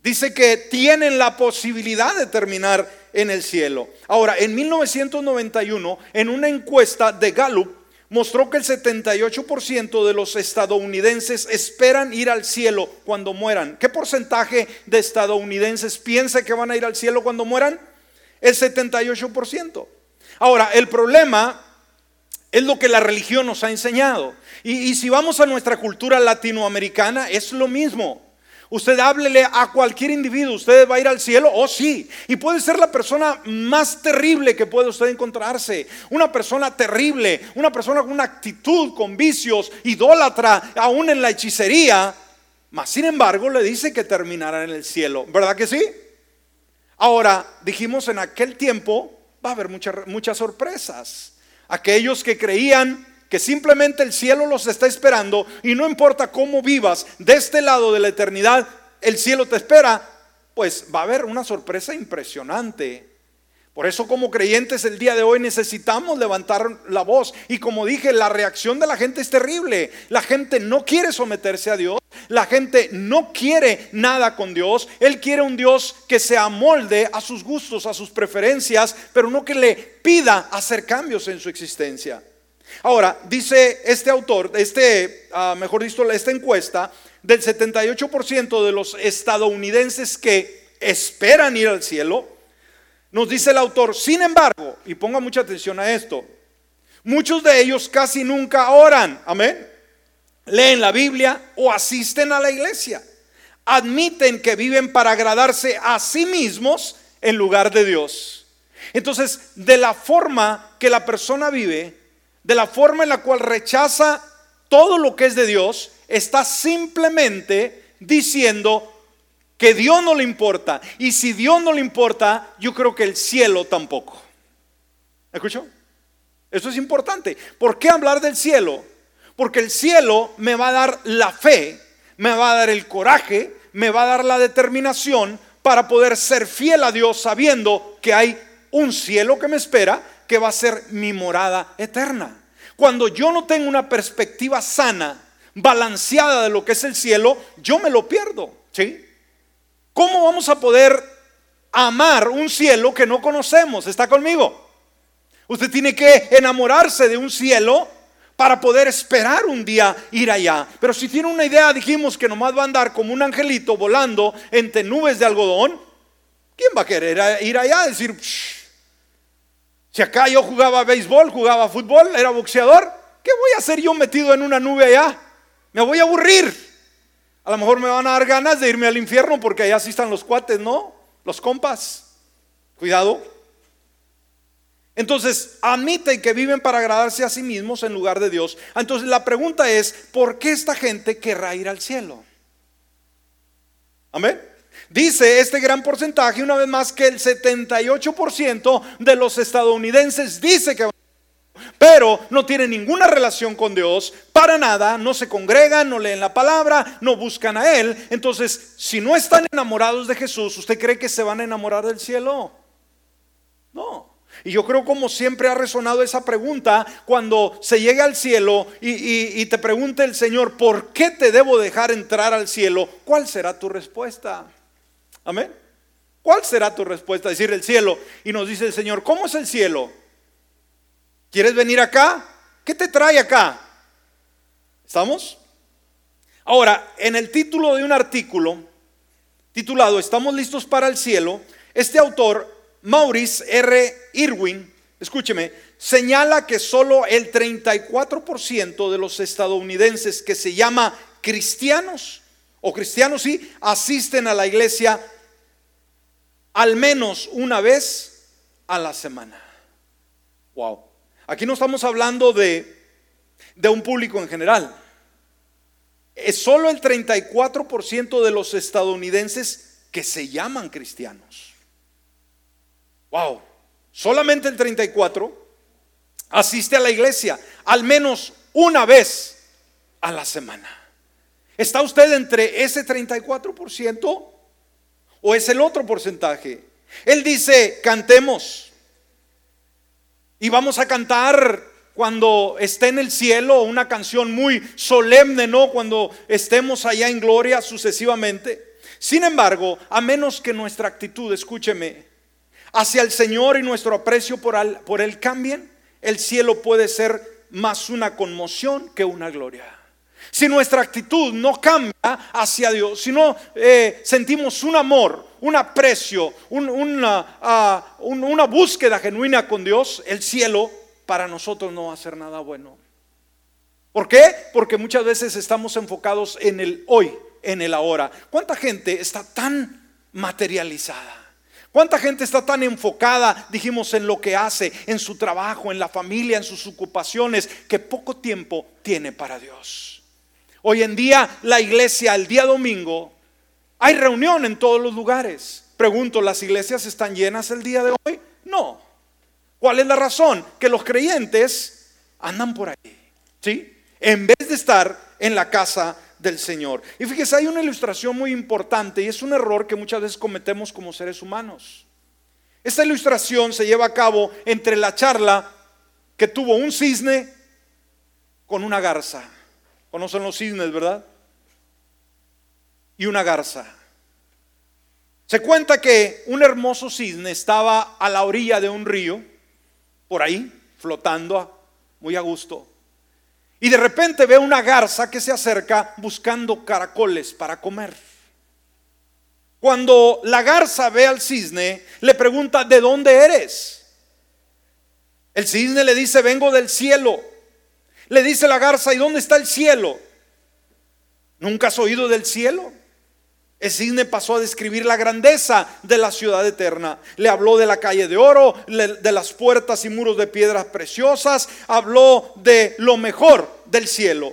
dice que tienen la posibilidad de terminar en el cielo. Ahora, en 1991, en una encuesta de Gallup, mostró que el 78% de los estadounidenses esperan ir al cielo cuando mueran. ¿Qué porcentaje de estadounidenses piensa que van a ir al cielo cuando mueran? El 78%. Ahora, el problema es lo que la religión nos ha enseñado. Y, si vamos a nuestra cultura latinoamericana, es lo mismo. Usted háblele a cualquier individuo, usted va a ir al cielo, oh sí, y puede ser la persona más terrible que puede usted encontrarse, una persona terrible, una persona con una actitud, con vicios, idólatra, aún en la hechicería, mas sin embargo le dice que terminará en el cielo, ¿verdad que sí? Ahora, dijimos en aquel tiempo, va a haber muchas sorpresas aquellos que creían que simplemente el cielo los está esperando y no importa cómo vivas de este lado de la eternidad, el cielo te espera, pues va a haber una sorpresa impresionante. Por eso como creyentes el día de hoy necesitamos levantar la voz. Y como dije, la reacción de la gente es terrible. La gente no quiere someterse a Dios. La gente no quiere nada con Dios. Él quiere un Dios que se amolde a sus gustos, a sus preferencias, pero no que le pida hacer cambios en su existencia. Ahora, dice este autor, este, ah, mejor dicho, esta encuesta, del 78% de los estadounidenses que esperan ir al cielo, nos dice el autor, sin embargo, y ponga mucha atención a esto, muchos de ellos casi nunca oran, amén. leen la Biblia o asisten a la iglesia. Admiten que viven para agradarse a sí mismos en lugar de Dios. Entonces, de la forma que la persona vive, de la forma en la cual rechaza todo lo que es de Dios, está simplemente diciendo que Dios no le importa. Y si Dios no le importa, yo creo que el cielo tampoco. ¿Escuchó? Eso es importante. ¿Por qué hablar del cielo? Porque el cielo me va a dar la fe, me va a dar el coraje, me va a dar la determinación para poder ser fiel a Dios sabiendo que hay un cielo que me espera, que va a ser mi morada eterna. Cuando yo no tengo una perspectiva sana, balanceada de lo que es el cielo, yo me lo pierdo. ¿sí? ¿Cómo vamos a poder amar un cielo que no conocemos? ¿Está conmigo? Usted tiene que enamorarse de un cielo para poder esperar un día ir allá. Pero si tiene una idea, dijimos que nomás va a andar como un angelito volando entre nubes de algodón, ¿quién va a querer ir allá? Decir, si acá yo jugaba béisbol, jugaba fútbol, era boxeador, ¿qué voy a hacer yo metido en una nube allá? Me voy a aburrir. A lo mejor me van a dar ganas de irme al infierno porque allá sí están los cuates, ¿no? Los compas. Cuidado. Entonces, admiten que viven para agradarse a sí mismos en lugar de Dios. Entonces, la pregunta es, ¿por qué esta gente querrá ir al cielo? Amén. Dice este gran porcentaje, una vez más, que el 78% de los estadounidenses dice que pero no tienen ninguna relación con Dios, para nada, no se congregan, no leen la palabra, no buscan a Él. Entonces, si no están enamorados de Jesús, ¿usted cree que se van a enamorar del cielo? No. Y yo creo como siempre ha resonado esa pregunta cuando se llega al cielo y, te pregunta el Señor, ¿por qué te debo dejar entrar al cielo? ¿Cuál será tu respuesta? Amén. ¿Cuál será tu respuesta? Decir el cielo. Y nos dice el Señor, ¿cómo es el cielo? ¿Quieres venir acá? ¿Qué te trae acá? ¿Estamos? Ahora, en el título de un artículo titulado ¿Estamos listos para el cielo? Este autor Maurice R. Irwin, escúcheme, señala que solo el 34% de los estadounidenses que se llama cristianos, o cristianos sí, asisten a la iglesia al menos una vez a la semana. Wow. Aquí no estamos hablando de, de un público en general. Es solo el 34% de los estadounidenses que se llaman cristianos. Wow, solamente el 34 asiste a la iglesia al menos una vez a la semana. ¿Está usted entre ese 34% o es el otro porcentaje? Él dice, cantemos. Y vamos a cantar cuando esté en el cielo una canción muy solemne, ¿no? Cuando estemos allá en gloria sucesivamente. Sin embargo, a menos que nuestra actitud, escúcheme, hacia el Señor y nuestro aprecio por, por Él cambien, el cielo puede ser más una conmoción que una gloria. Si nuestra actitud no cambia hacia Dios, si no eh, sentimos un amor, un aprecio, una, ah, una búsqueda genuina con Dios, el cielo para nosotros no va a ser nada bueno. ¿Por qué? Porque muchas veces estamos enfocados en el hoy, en el ahora. ¿Cuánta gente está tan materializada? ¿Cuánta gente está tan enfocada, dijimos, en lo que hace, en su trabajo, en la familia, en sus ocupaciones, que poco tiempo tiene para Dios? Hoy en día la iglesia, el día domingo, hay reunión en todos los lugares. Pregunto, ¿las iglesias están llenas el día de hoy? No. ¿Cuál es la razón? Que los creyentes andan por ahí, ¿sí? En vez de estar en la casa del Señor. Y fíjese, hay una ilustración muy importante y es un error que muchas veces cometemos como seres humanos. Esta ilustración se lleva a cabo entre la charla que tuvo un cisne con una garza. Conocen los cisnes, ¿verdad? Y una garza. Se cuenta que un hermoso cisne estaba a la orilla de un río, por ahí, flotando muy a gusto. Y de repente ve una garza que se acerca buscando caracoles para comer. Cuando la garza ve al cisne, le pregunta, ¿de dónde eres? El cisne le dice, vengo del cielo. Le dice la garza, ¿y dónde está el cielo? ¿Nunca has oído del cielo? El cisne pasó a describir la grandeza de la ciudad eterna. Le habló de la calle de oro, de las puertas y muros de piedras preciosas. Habló de lo mejor del cielo.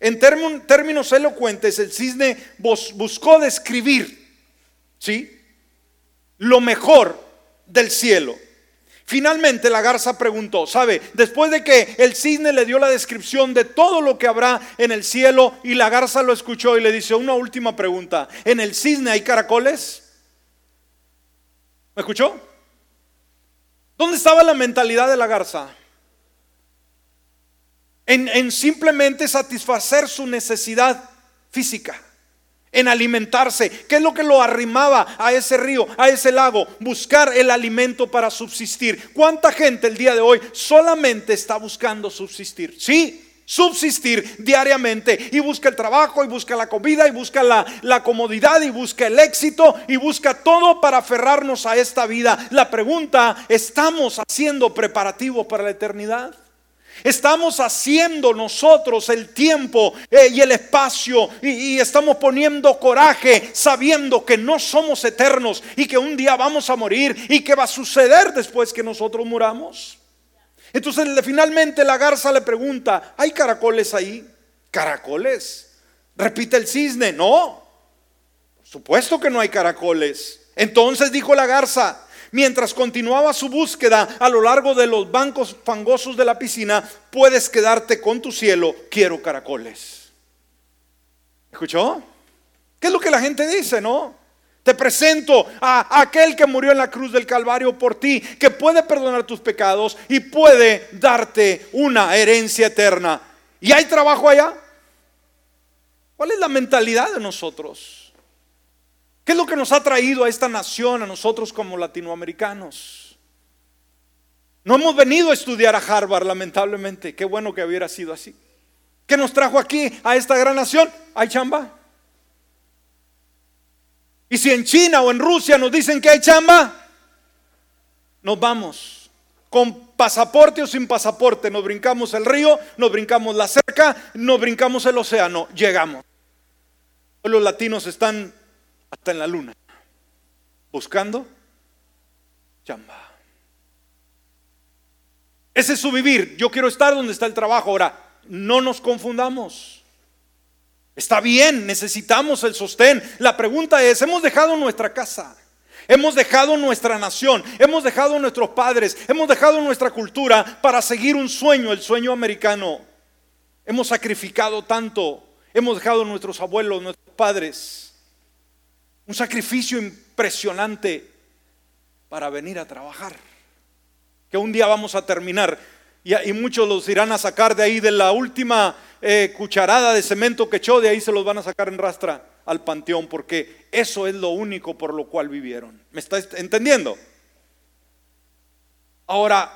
En términos elocuentes, el cisne buscó describir, ¿sí? Lo mejor del cielo. Finalmente la garza preguntó, ¿sabe? Después de que el cisne le dio la descripción de todo lo que habrá en el cielo y la garza lo escuchó y le dice una última pregunta, ¿en el cisne hay caracoles? ¿Me escuchó? ¿Dónde estaba la mentalidad de la garza? En, en simplemente satisfacer su necesidad física en alimentarse. ¿Qué es lo que lo arrimaba a ese río, a ese lago? Buscar el alimento para subsistir. ¿Cuánta gente el día de hoy solamente está buscando subsistir? Sí, subsistir diariamente y busca el trabajo y busca la comida y busca la, la, comodidad y busca el éxito y busca todo para aferrarnos a esta vida. La pregunta, ¿estamos haciendo preparativo para la eternidad? Estamos haciendo nosotros el tiempo eh, y el espacio y, estamos poniendo coraje sabiendo que no somos eternos y que un día vamos a morir y que va a suceder después que nosotros muramos. Entonces finalmente la garza le pregunta, ¿hay caracoles ahí? ¿Caracoles? Repite el cisne, no. Supuesto que no hay caracoles. Entonces dijo la garza, Mientras continuaba su búsqueda a lo largo de los bancos fangosos de la piscina, puedes quedarte con tu cielo, quiero caracoles. ¿Escuchó? ¿Qué es lo que la gente dice, no? Te presento a aquel que murió en la cruz del Calvario por ti, que puede perdonar tus pecados y puede darte una herencia eterna. ¿Y hay trabajo allá? ¿Cuál es la mentalidad de nosotros? ¿Qué es lo que nos ha traído a esta nación, a nosotros como latinoamericanos? No hemos venido a estudiar a Harvard, lamentablemente. Qué bueno que hubiera sido así. ¿Qué nos trajo aquí a esta gran nación? Hay chamba. Y si en China o en Rusia nos dicen que hay chamba, nos vamos. Con pasaporte o sin pasaporte, nos brincamos el río, nos brincamos la cerca, nos brincamos el océano, llegamos. Los latinos están hasta en la luna, buscando chamba. Ese es su vivir. Yo quiero estar donde está el trabajo. Ahora, no nos confundamos. Está bien, necesitamos el sostén. La pregunta es, ¿hemos dejado nuestra casa? Hemos dejado nuestra nación, hemos dejado nuestros padres, hemos dejado nuestra cultura para seguir un sueño, el sueño americano. Hemos sacrificado tanto, hemos dejado nuestros abuelos, nuestros padres. Un sacrificio impresionante para venir a trabajar. Que un día vamos a terminar y, muchos los irán a sacar de ahí de la última eh, cucharada de cemento que echó, de ahí se los van a sacar en rastra al panteón, porque eso es lo único por lo cual vivieron. ¿Me está entendiendo? Ahora,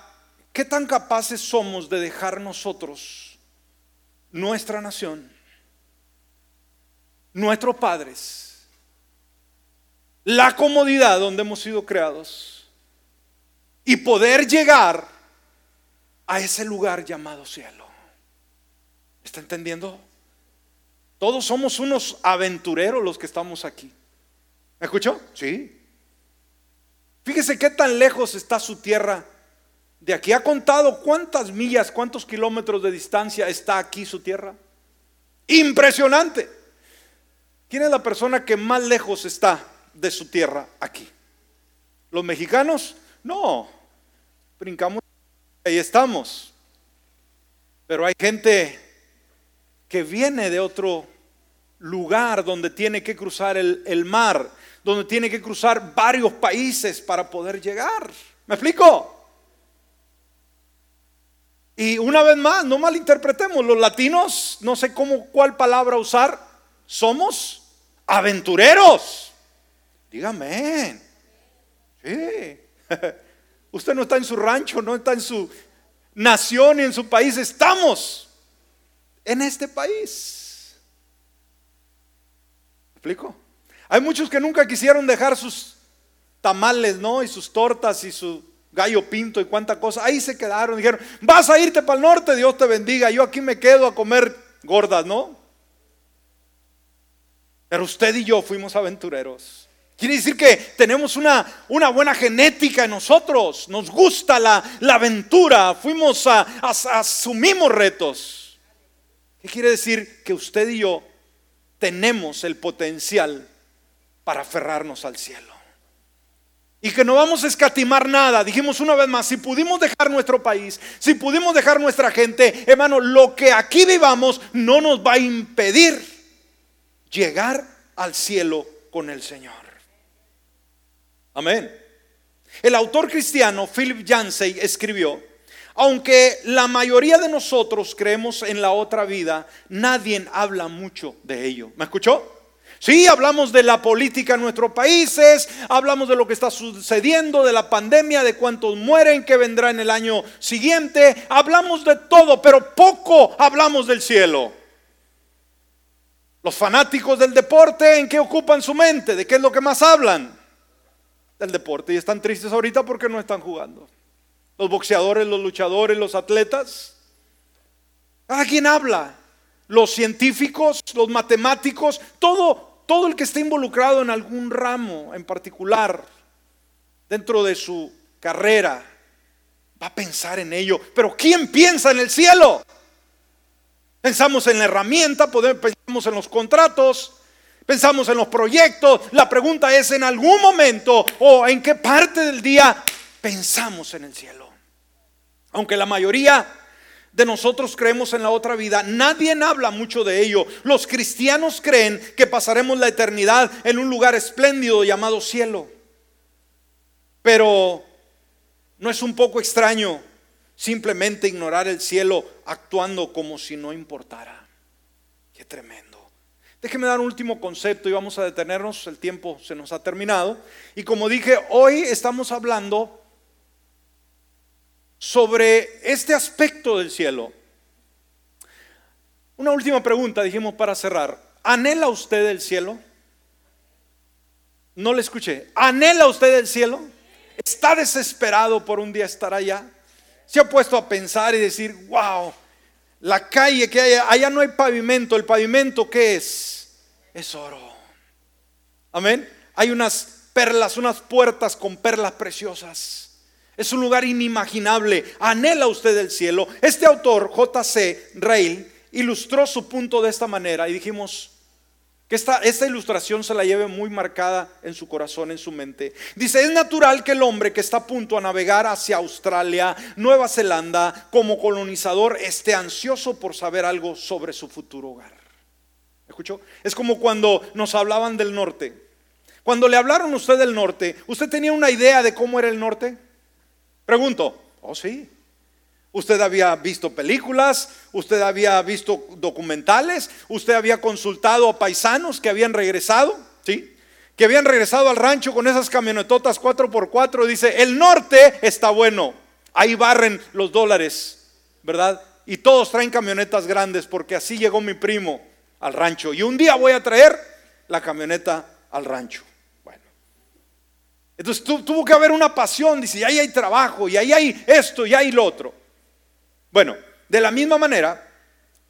¿qué tan capaces somos de dejar nosotros nuestra nación, nuestros padres? La comodidad donde hemos sido creados y poder llegar a ese lugar llamado cielo. ¿Está entendiendo? Todos somos unos aventureros los que estamos aquí. ¿Me escuchó? Sí. Fíjese qué tan lejos está su tierra. De aquí ha contado cuántas millas, cuántos kilómetros de distancia está aquí su tierra. Impresionante. ¿Quién es la persona que más lejos está de su tierra aquí. Los mexicanos, no, brincamos, ahí estamos. Pero hay gente que viene de otro lugar donde tiene que cruzar el, mar, donde tiene que cruzar varios países para poder llegar. ¿Me explico? Y una vez más, no malinterpretemos, los latinos, no sé cómo, cuál palabra usar, somos aventureros. Dígame. Sí. Usted no está en su rancho, no está en su nación y en su país. Estamos en este país. ¿Me explico? Hay muchos que nunca quisieron dejar sus tamales, ¿no? Y sus tortas y su gallo pinto y cuánta cosa. Ahí se quedaron. Dijeron, vas a irte para el norte, Dios te bendiga. Yo aquí me quedo a comer gordas, ¿no? Pero usted y yo fuimos aventureros. Quiere decir que tenemos una, buena genética en nosotros. Nos gusta la, aventura. Fuimos a, asumimos retos. ¿Qué quiere decir? Que usted y yo tenemos el potencial para aferrarnos al cielo. Y que no vamos a escatimar nada. Dijimos una vez más, si pudimos dejar nuestro país, si pudimos dejar nuestra gente, hermano, lo que aquí vivamos no nos va a impedir llegar al cielo con el Señor. Amén. El autor cristiano Philip Yancey escribió, aunque la mayoría de nosotros creemos en la otra vida, nadie habla mucho de ello. ¿Me escuchó? Sí, hablamos de la política en nuestros países, hablamos de lo que está sucediendo, de la pandemia, de cuántos mueren, que vendrá en el año siguiente, hablamos de todo, pero poco hablamos del cielo. Los fanáticos del deporte, ¿en qué ocupan su mente? ¿De qué es lo que más hablan? Del deporte. Y están tristes ahorita porque no están jugando. Los boxeadores, los luchadores, los atletas. Cada quien habla los científicos, los matemáticos, todo, todo el que esté involucrado en algún ramo en particular dentro de su carrera va a pensar en ello. Pero ¿quién piensa en el cielo? Pensamos en la herramienta, pensamos en los contratos, pensamos en los proyectos. La pregunta es, ¿en algún momento o en qué parte del día pensamos en el cielo? Aunque la mayoría de nosotros creemos en la otra vida, nadie habla mucho de ello. Los cristianos creen que pasaremos la eternidad en un lugar espléndido llamado cielo. Pero no es un poco extraño simplemente ignorar el cielo actuando como si no importara. Qué tremendo. Déjeme dar un último concepto y vamos a detenernos, el tiempo se nos ha terminado. Y como dije, hoy estamos hablando sobre este aspecto del cielo. Una última pregunta, dijimos para cerrar. ¿Anhela usted el cielo? No le escuché. ¿Anhela usted el cielo? ¿Está desesperado por un día estar allá? ¿Se ha puesto a pensar y decir, wow, la calle que hay, allá no hay pavimento, el pavimento qué es? Es oro. Amén. Hay unas perlas, unas puertas con perlas preciosas. Es un lugar inimaginable. Anhela usted el cielo. Este autor, J.C. Rail, ilustró su punto de esta manera y dijimos que esta, esta ilustración se la lleve muy marcada en su corazón, en su mente. Dice, es natural que el hombre que está a punto a navegar hacia Australia, Nueva Zelanda, como colonizador, esté ansioso por saber algo sobre su futuro hogar. ¿Escuchó? Es como cuando nos hablaban del norte. Cuando le hablaron a usted del norte, ¿usted tenía una idea de cómo era el norte? Pregunto, oh sí. Usted había visto películas, usted había visto documentales, usted había consultado a paisanos que habían regresado, ¿sí? Que habían regresado al rancho con esas camionetotas 4x4. Dice, el norte está bueno, ahí barren los dólares, ¿verdad? Y todos traen camionetas grandes porque así llegó mi primo al rancho. Y un día voy a traer la camioneta al rancho. Entonces tuvo que haber una pasión, dice, y ahí hay trabajo, y ahí hay esto, y ahí lo otro. Bueno, de la misma manera,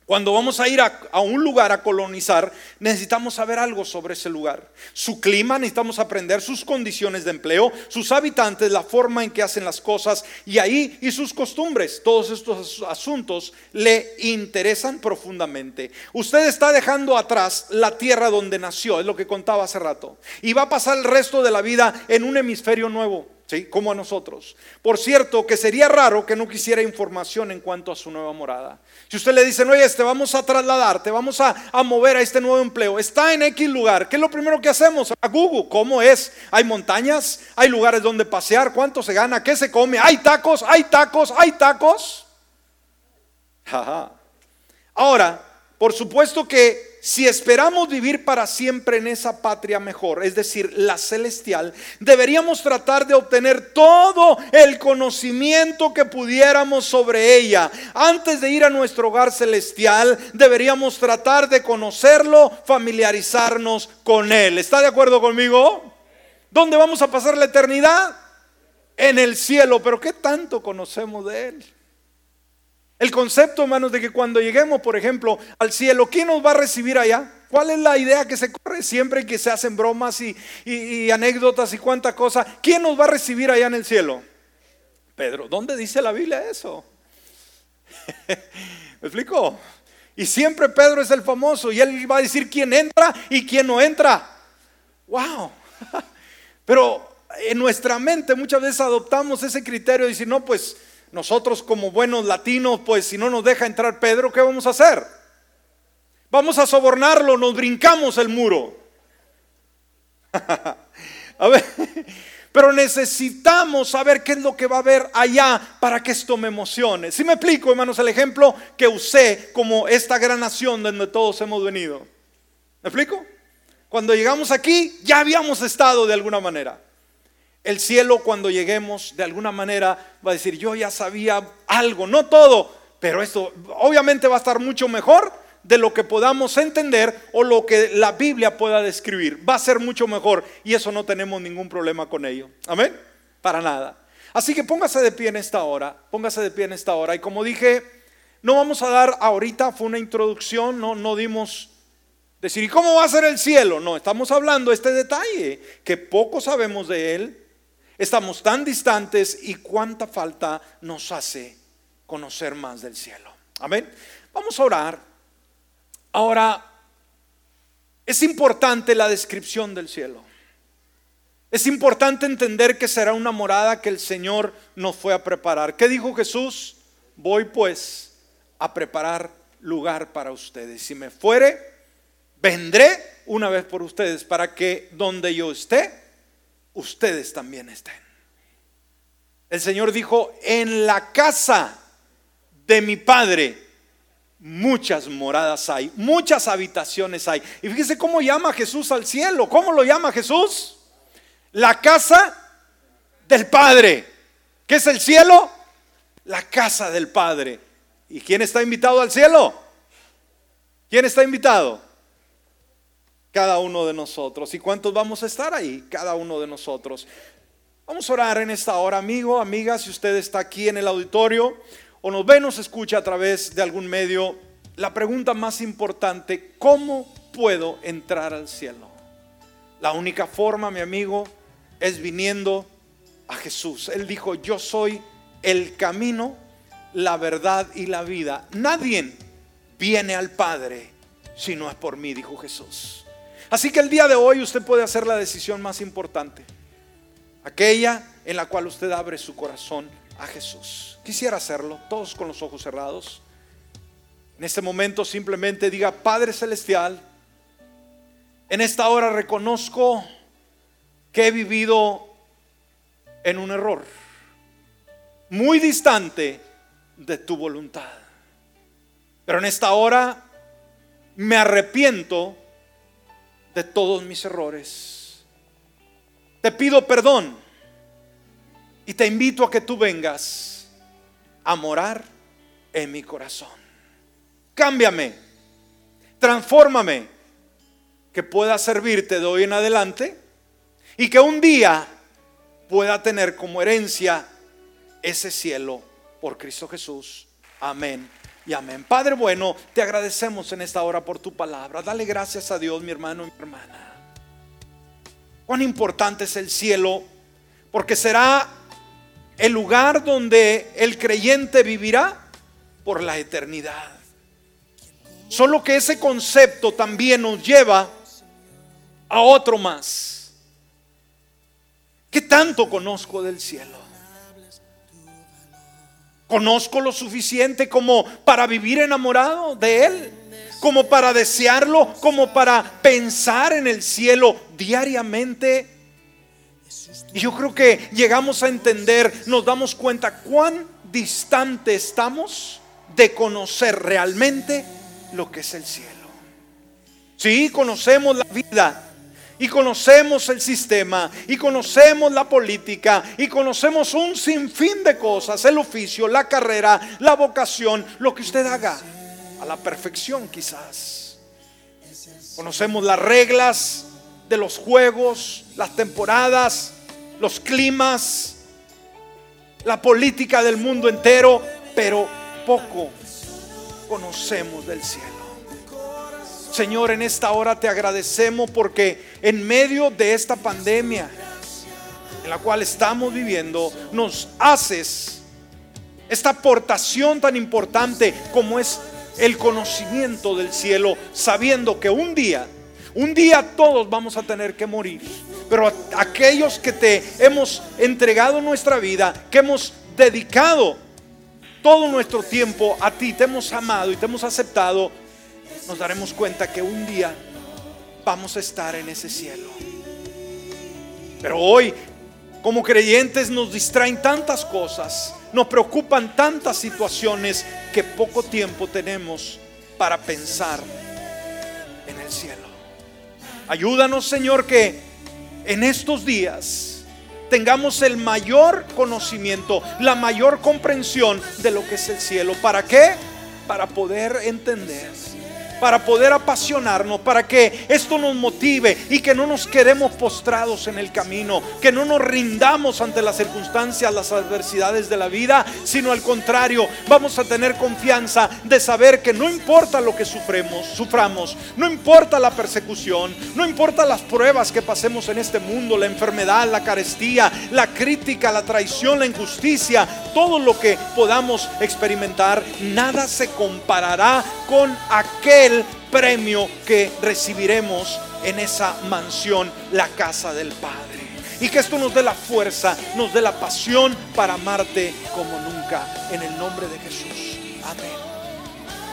cuando vamos a ir a, un lugar a colonizar, necesitamos saber algo sobre ese lugar. Su clima, necesitamos aprender sus condiciones de empleo, sus habitantes, la forma en que hacen las cosas y ahí y sus costumbres. Todos estos asuntos le interesan profundamente. Usted está dejando atrás la tierra donde nació, es lo que contaba hace rato, y va a pasar el resto de la vida en un hemisferio nuevo. ¿Sí? Como a nosotros. Por cierto, que sería raro que no quisiera información en cuanto a su nueva morada. Si usted le dice, oye, te vamos a trasladar, te vamos a, mover a este nuevo empleo, está en X lugar, ¿qué es lo primero que hacemos? A Google, ¿cómo es? ¿Hay montañas? ¿Hay lugares donde pasear? ¿Cuánto se gana? ¿Qué se come? ¿Hay tacos? ¿Hay tacos? ¿Hay tacos? Ahora, por supuesto que si esperamos vivir para siempre en esa patria mejor, es decir, la celestial, deberíamos tratar de obtener todo el conocimiento que pudiéramos sobre ella. Antes de ir a nuestro hogar celestial, deberíamos tratar de conocerlo, familiarizarnos con él. ¿Está de acuerdo conmigo? ¿Dónde vamos a pasar la eternidad? En el cielo, pero ¿qué tanto conocemos de él? El concepto, hermanos, de que cuando lleguemos, por ejemplo, al cielo, ¿quién nos va a recibir allá? ¿cuál es la idea que se corre siempre que se hacen bromas y, anécdotas y cuánta cosa? ¿Quién nos va a recibir allá en el cielo? Pedro, ¿dónde dice la Biblia eso? ¿Me explico? Y siempre Pedro es el famoso y él va a decir quién entra y quién no entra. ¡Wow! Pero en nuestra mente muchas veces adoptamos ese criterio y decir, no, pues nosotros como buenos latinos, pues si no nos deja entrar Pedro, ¿qué vamos a hacer? Vamos a sobornarlo, nos brincamos el muro. a ver, pero necesitamos saber qué es lo que va a haber allá para que esto me emocione. Si me explico, hermanos, el ejemplo que usé como esta gran nación donde todos hemos venido. ¿Me explico? Cuando llegamos aquí, ya habíamos estado de alguna manera. El cielo cuando lleguemos, de alguna manera, va a decir, yo ya sabía algo, no todo, pero esto obviamente va a estar mucho mejor de lo que podamos entender o lo que la Biblia pueda describir. Va a ser mucho mejor y eso no tenemos ningún problema con ello. Amén. Para nada. Así que póngase de pie en esta hora, póngase de pie en esta hora. Y como dije, no vamos a dar ahorita, fue una introducción, no, no dimos decir, ¿y cómo va a ser el cielo? No, estamos hablando de este detalle, que poco sabemos de él, estamos tan distantes y cuánta falta nos hace conocer más del cielo. Amén. Vamos a orar. Ahora, es importante la descripción del cielo. Es importante entender que será una morada que el Señor nos fue a preparar. ¿Qué dijo Jesús? Voy pues a preparar lugar para ustedes. Si me fuere, vendré una vez por ustedes para que donde yo esté, ustedes también estén. El Señor dijo, en la casa de mi Padre muchas moradas hay, muchas habitaciones hay. Y fíjese cómo llama Jesús al cielo. ¿Cómo lo llama Jesús? La casa del Padre. ¿Qué es el cielo? La casa del Padre. ¿Y quién está invitado al cielo? ¿Quién está invitado? Cada uno de nosotros. ¿Y cuántos vamos a estar ahí? Cada uno de nosotros. Vamos a orar en esta hora, amigo, amiga, si usted está aquí en el auditorio o nos ve, nos escucha a través de algún medio. La pregunta más importante, ¿cómo puedo entrar al cielo? La única forma, mi amigo, es viniendo a Jesús. Él dijo, yo soy el camino, la verdad y la vida. Nadie viene al Padre si no es por mí, dijo Jesús. Así que el día de hoy usted puede hacer la decisión más importante, aquella en la cual usted abre su corazón a Jesús. Quisiera hacerlo, todos con los ojos cerrados. En este momento simplemente diga, Padre Celestial, en esta hora reconozco que he vivido en un error, muy distante de tu voluntad. Pero en esta hora me arrepiento de todos mis errores. Te pido perdón y te invito a que tú vengas a morar en mi corazón. Cámbiame, transfórmame, que pueda servirte de hoy en adelante y que un día pueda tener como herencia ese cielo por Cristo Jesús. Amén y amén. Padre bueno, te agradecemos en esta hora por tu palabra. Dale gracias a Dios, mi hermano y mi hermana. Cuán importante es el cielo, porque será el lugar donde el creyente vivirá por la eternidad. Solo que ese concepto también nos lleva a otro más. ¿Qué tanto conozco del cielo? Conozco lo suficiente como para vivir enamorado de Él, como para desearlo, como para pensar en el cielo diariamente. Y yo creo que llegamos a entender, nos damos cuenta cuán distante estamos de conocer realmente lo que es el cielo. Sí, conocemos la vida, y conocemos el sistema, y conocemos la política, y conocemos un sinfín de cosas, el oficio, la carrera, la vocación, lo que usted haga, a la perfección quizás. Conocemos las reglas de los juegos, las temporadas, los climas, la política del mundo entero, pero poco conocemos del cielo. Señor, en esta hora te agradecemos porque en medio de esta pandemia en la cual estamos viviendo, nos haces esta aportación tan importante como es el conocimiento del cielo, sabiendo que un día, un día todos vamos a tener que morir. Pero aquellos que te hemos entregado nuestra vida, que hemos dedicado todo nuestro tiempo a ti, te hemos amado y te hemos aceptado, nos daremos cuenta que un día vamos a estar en ese cielo. Pero hoy, como creyentes, nos distraen tantas cosas, nos preocupan tantas situaciones que poco tiempo tenemos para pensar en el cielo. Ayúdanos, Señor, que en estos días tengamos el mayor conocimiento, la mayor comprensión de lo que es el cielo. ¿Para qué? Para poder entender para poder apasionarnos, para que esto nos motive y que no nos quedemos postrados en el camino, que no nos rindamos ante las circunstancias, las adversidades de la vida, sino al contrario, vamos a tener confianza de saber que no importa lo que sufremos, suframos, no importa la persecución, no importa las pruebas que pasemos en este mundo, la enfermedad, la carestía, la crítica, la traición, la injusticia, todo lo que podamos experimentar, nada se comparará con aquel premio que recibiremos en esa mansión, la casa del Padre. Y que esto nos dé la fuerza, nos dé la pasión para amarte como nunca. En el nombre de Jesús. Amén.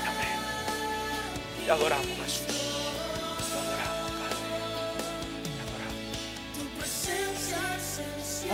Amén. Y adoramos Jesús.